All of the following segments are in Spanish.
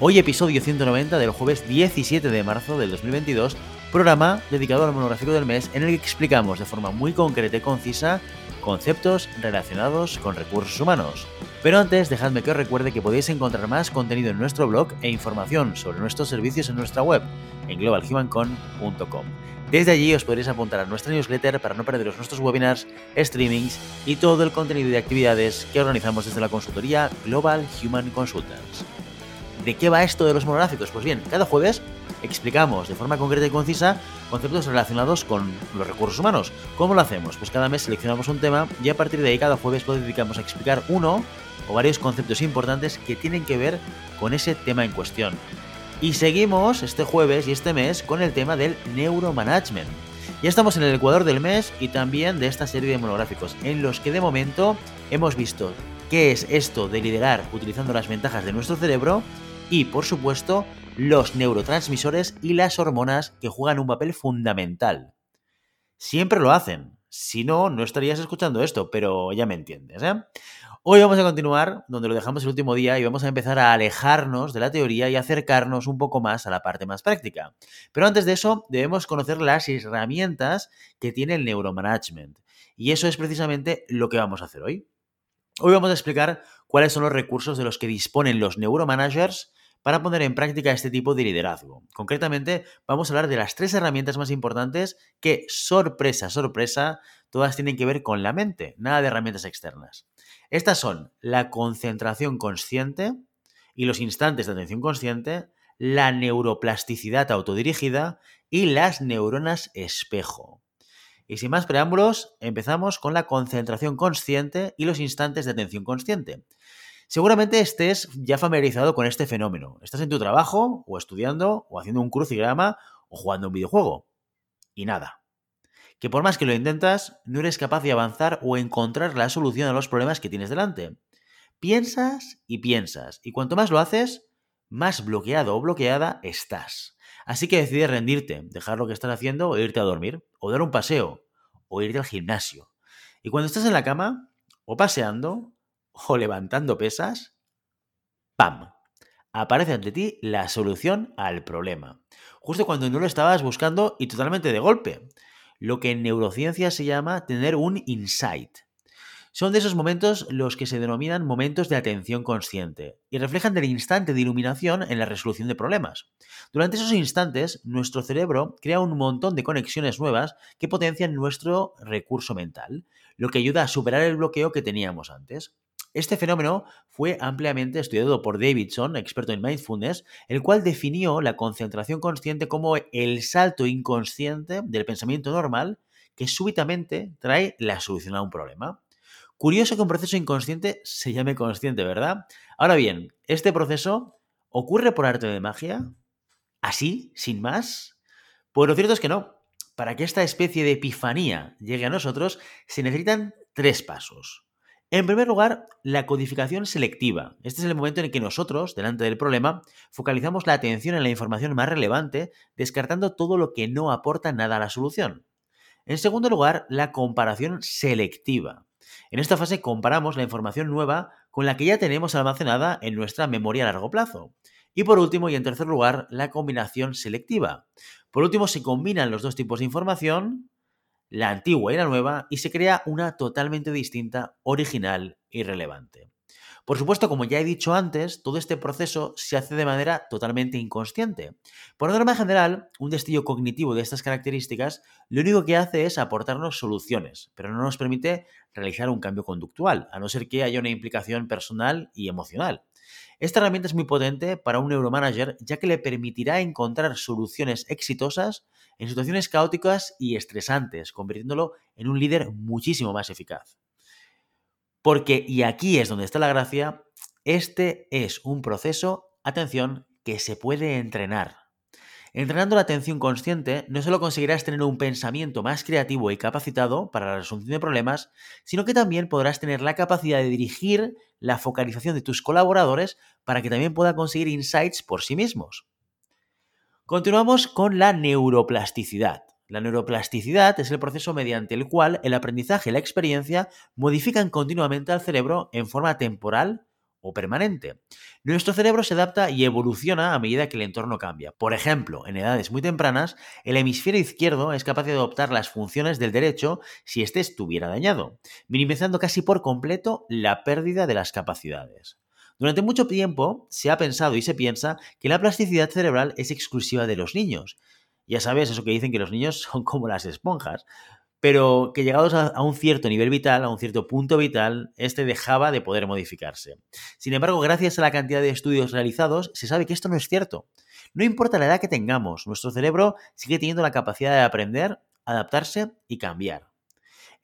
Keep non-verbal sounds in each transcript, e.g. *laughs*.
Hoy episodio 190 del jueves 17 de marzo del 2022, programa dedicado al monográfico del mes en el que explicamos de forma muy concreta y concisa conceptos relacionados con recursos humanos. Pero antes, dejadme que os recuerde que podéis encontrar más contenido en nuestro blog e información sobre nuestros servicios en nuestra web, en globalhumancon.com. Desde allí os podréis apuntar a nuestra newsletter para no perderos nuestros webinars, streamings y todo el contenido de actividades que organizamos desde la consultoría Global Human Consultants. ¿De qué va esto de los monográficos? Pues bien, cada jueves explicamos de forma concreta y concisa conceptos relacionados con los recursos humanos. ¿Cómo lo hacemos? Pues cada mes seleccionamos un tema y a partir de ahí cada jueves lo dedicamos a explicar uno o varios conceptos importantes que tienen que ver con ese tema en cuestión. Y seguimos este jueves y este mes con el tema del neuromanagement. Ya estamos en el ecuador del mes y también de esta serie de monográficos en los que de momento hemos visto qué es esto de liderar utilizando las ventajas de nuestro cerebro y, por supuesto, los neurotransmisores y las hormonas que juegan un papel fundamental. Siempre lo hacen. Si no, no estarías escuchando esto, pero ya me entiendes. ¿eh? Hoy vamos a continuar donde lo dejamos el último día y vamos a empezar a alejarnos de la teoría y acercarnos un poco más a la parte más práctica. Pero antes de eso, debemos conocer las herramientas que tiene el neuromanagement. Y eso es precisamente lo que vamos a hacer hoy. Hoy vamos a explicar cuáles son los recursos de los que disponen los neuromanagers para poner en práctica este tipo de liderazgo. Concretamente, vamos a hablar de las tres herramientas más importantes que, sorpresa, sorpresa, todas tienen que ver con la mente, nada de herramientas externas. Estas son la concentración consciente y los instantes de atención consciente, la neuroplasticidad autodirigida y las neuronas espejo. Y sin más preámbulos, empezamos con la concentración consciente y los instantes de atención consciente. Seguramente estés ya familiarizado con este fenómeno. Estás en tu trabajo, o estudiando, o haciendo un crucigrama, o jugando un videojuego. Y nada. Que por más que lo intentas, no eres capaz de avanzar o encontrar la solución a los problemas que tienes delante. Piensas y piensas, y cuanto más lo haces, más bloqueado o bloqueada estás. Así que decides rendirte, dejar lo que estás haciendo e irte a dormir, o dar un paseo, o irte al gimnasio. Y cuando estás en la cama, o paseando, o levantando pesas, ¡pam! Aparece ante ti la solución al problema. Justo cuando no lo estabas buscando y totalmente de golpe. Lo que en neurociencia se llama tener un insight. Son de esos momentos los que se denominan momentos de atención consciente y reflejan el instante de iluminación en la resolución de problemas. Durante esos instantes, nuestro cerebro crea un montón de conexiones nuevas que potencian nuestro recurso mental, lo que ayuda a superar el bloqueo que teníamos antes. Este fenómeno fue ampliamente estudiado por Davidson, experto en mindfulness, el cual definió la concentración consciente como el salto inconsciente del pensamiento normal que súbitamente trae la solución a un problema. Curioso que un proceso inconsciente se llame consciente, ¿verdad? Ahora bien, ¿este proceso ocurre por arte de magia? ¿Así? ¿Sin más? Pues lo cierto es que no. Para que esta especie de epifanía llegue a nosotros, se necesitan tres pasos. En primer lugar, la codificación selectiva. Este es el momento en el que nosotros, delante del problema, focalizamos la atención en la información más relevante, descartando todo lo que no aporta nada a la solución. En segundo lugar, la comparación selectiva. En esta fase comparamos la información nueva con la que ya tenemos almacenada en nuestra memoria a largo plazo. Y por último y en tercer lugar, la combinación selectiva. Por último, se combinan los dos tipos de información la antigua y la nueva, y se crea una totalmente distinta, original y relevante. Por supuesto, como ya he dicho antes, todo este proceso se hace de manera totalmente inconsciente. Por norma general, un destello cognitivo de estas características lo único que hace es aportarnos soluciones, pero no nos permite realizar un cambio conductual, a no ser que haya una implicación personal y emocional. Esta herramienta es muy potente para un neuromanager ya que le permitirá encontrar soluciones exitosas en situaciones caóticas y estresantes, convirtiéndolo en un líder muchísimo más eficaz. Porque, y aquí es donde está la gracia, este es un proceso, atención, que se puede entrenar. Entrenando la atención consciente, no solo conseguirás tener un pensamiento más creativo y capacitado para la resolución de problemas, sino que también podrás tener la capacidad de dirigir la focalización de tus colaboradores para que también puedan conseguir insights por sí mismos. Continuamos con la neuroplasticidad. La neuroplasticidad es el proceso mediante el cual el aprendizaje y la experiencia modifican continuamente al cerebro en forma temporal o permanente. Nuestro cerebro se adapta y evoluciona a medida que el entorno cambia. Por ejemplo, en edades muy tempranas, el hemisferio izquierdo es capaz de adoptar las funciones del derecho si éste estuviera dañado, minimizando casi por completo la pérdida de las capacidades. Durante mucho tiempo se ha pensado y se piensa que la plasticidad cerebral es exclusiva de los niños. Ya sabes, eso que dicen que los niños *laughs* son como las esponjas pero que llegados a, un cierto nivel vital, a un cierto punto vital, este dejaba de poder modificarse. Sin embargo, gracias a la cantidad de estudios realizados, se sabe que esto no es cierto. No importa la edad que tengamos, nuestro cerebro sigue teniendo la capacidad de aprender, adaptarse y cambiar.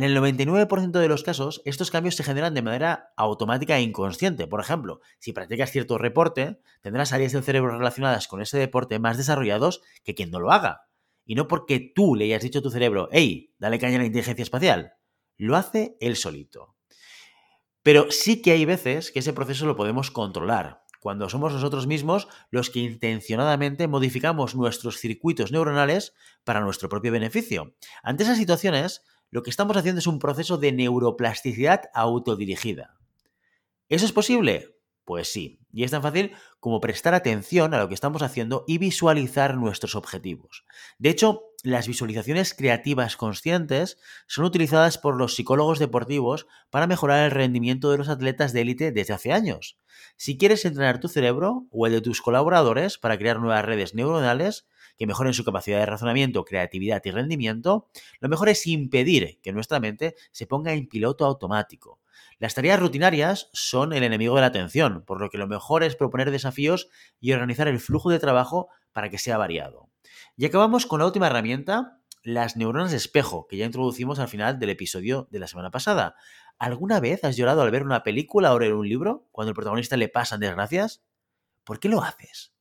En el 99% de los casos, estos cambios se generan de manera automática e inconsciente. Por ejemplo, si practicas cierto reporte, tendrás áreas del cerebro relacionadas con ese deporte más desarrollados que quien no lo haga y no porque tú le hayas dicho a tu cerebro, hey, dale caña a la inteligencia espacial. Lo hace él solito. Pero sí que hay veces que ese proceso lo podemos controlar, cuando somos nosotros mismos los que intencionadamente modificamos nuestros circuitos neuronales para nuestro propio beneficio. Ante esas situaciones, lo que estamos haciendo es un proceso de neuroplasticidad autodirigida. ¿Eso es posible? Pues sí, y es tan fácil como prestar atención a lo que estamos haciendo y visualizar nuestros objetivos. De hecho, las visualizaciones creativas conscientes son utilizadas por los psicólogos deportivos para mejorar el rendimiento de los atletas de élite desde hace años. Si quieres entrenar tu cerebro o el de tus colaboradores para crear nuevas redes neuronales, que mejoren su capacidad de razonamiento, creatividad y rendimiento, lo mejor es impedir que nuestra mente se ponga en piloto automático. Las tareas rutinarias son el enemigo de la atención, por lo que lo mejor es proponer desafíos y organizar el flujo de trabajo para que sea variado. Y acabamos con la última herramienta, las neuronas de espejo, que ya introducimos al final del episodio de la semana pasada. ¿Alguna vez has llorado al ver una película o leer un libro cuando el protagonista le pasan desgracias? ¿Por qué lo haces?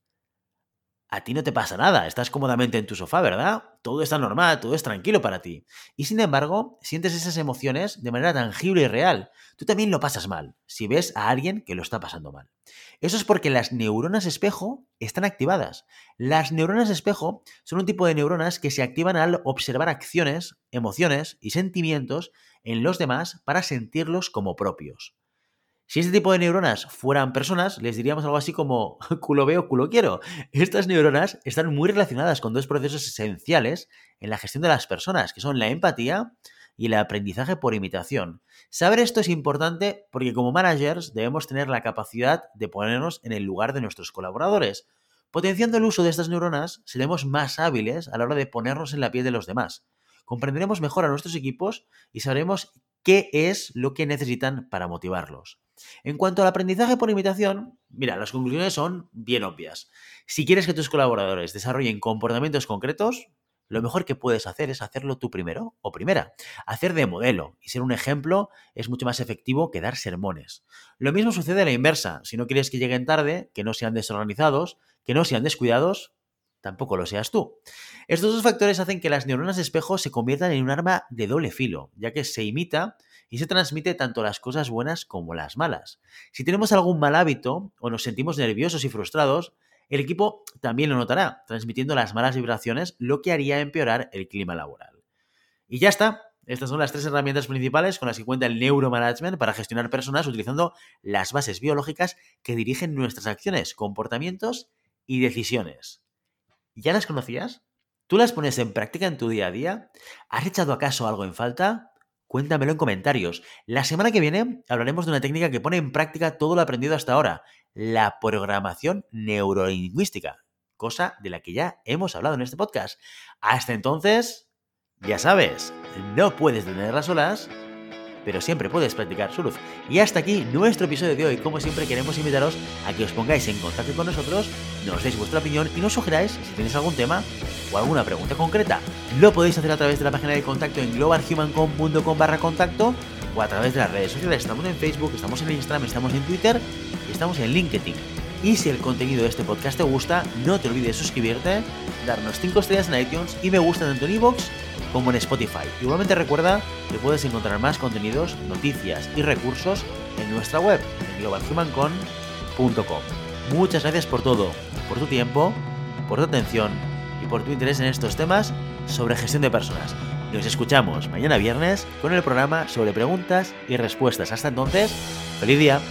A ti no te pasa nada, estás cómodamente en tu sofá, ¿verdad? Todo está normal, todo es tranquilo para ti. Y sin embargo, sientes esas emociones de manera tangible y real. Tú también lo pasas mal, si ves a alguien que lo está pasando mal. Eso es porque las neuronas espejo están activadas. Las neuronas espejo son un tipo de neuronas que se activan al observar acciones, emociones y sentimientos en los demás para sentirlos como propios. Si este tipo de neuronas fueran personas, les diríamos algo así como *laughs* culo veo, culo quiero. Estas neuronas están muy relacionadas con dos procesos esenciales en la gestión de las personas, que son la empatía y el aprendizaje por imitación. Saber esto es importante porque como managers debemos tener la capacidad de ponernos en el lugar de nuestros colaboradores. Potenciando el uso de estas neuronas, seremos más hábiles a la hora de ponernos en la piel de los demás. Comprenderemos mejor a nuestros equipos y sabremos qué es lo que necesitan para motivarlos. En cuanto al aprendizaje por imitación, mira, las conclusiones son bien obvias. Si quieres que tus colaboradores desarrollen comportamientos concretos, lo mejor que puedes hacer es hacerlo tú primero o primera. Hacer de modelo y ser un ejemplo es mucho más efectivo que dar sermones. Lo mismo sucede a la inversa. Si no quieres que lleguen tarde, que no sean desorganizados, que no sean descuidados, tampoco lo seas tú. Estos dos factores hacen que las neuronas de espejo se conviertan en un arma de doble filo, ya que se imita y se transmite tanto las cosas buenas como las malas. Si tenemos algún mal hábito o nos sentimos nerviosos y frustrados, el equipo también lo notará, transmitiendo las malas vibraciones, lo que haría empeorar el clima laboral. Y ya está. Estas son las tres herramientas principales con las que cuenta el neuromanagement para gestionar personas utilizando las bases biológicas que dirigen nuestras acciones, comportamientos y decisiones. ¿Ya las conocías? ¿Tú las pones en práctica en tu día a día? ¿Has echado acaso algo en falta? Cuéntamelo en comentarios. La semana que viene hablaremos de una técnica que pone en práctica todo lo aprendido hasta ahora, la programación neurolingüística, cosa de la que ya hemos hablado en este podcast. Hasta entonces, ya sabes, no puedes tenerlas solas pero siempre puedes practicar su luz. Y hasta aquí nuestro episodio de hoy. Como siempre queremos invitaros a que os pongáis en contacto con nosotros, nos deis vuestra opinión y nos sugeráis si tenéis algún tema o alguna pregunta concreta. Lo podéis hacer a través de la página de contacto en globalhumancom.com barra contacto o a través de las redes sociales. Estamos en Facebook, estamos en Instagram, estamos en Twitter y estamos en LinkedIn. Y si el contenido de este podcast te gusta, no te olvides suscribirte, darnos 5 estrellas en iTunes y me gusta tanto en iVoox como en Spotify. Igualmente recuerda que puedes encontrar más contenidos, noticias y recursos en nuestra web, en globalhumancon.com. Muchas gracias por todo, por tu tiempo, por tu atención y por tu interés en estos temas sobre gestión de personas. Nos escuchamos mañana viernes con el programa sobre preguntas y respuestas. Hasta entonces, feliz día.